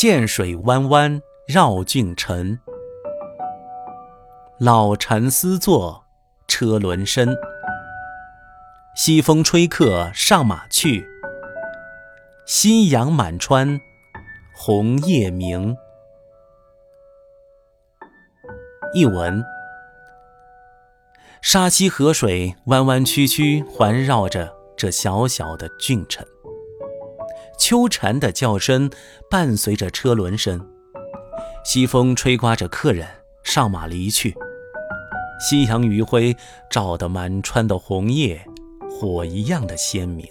涧水弯弯绕郡城。老禅思坐车轮深。西风吹客上马去，夕阳满川红叶明。译文：沙溪河水弯弯曲曲环绕着这小小的郡城，秋蝉的叫声伴随着车轮声。西风吹刮着客人上马离去夕阳余晖照得满川的红叶火一样的鲜明。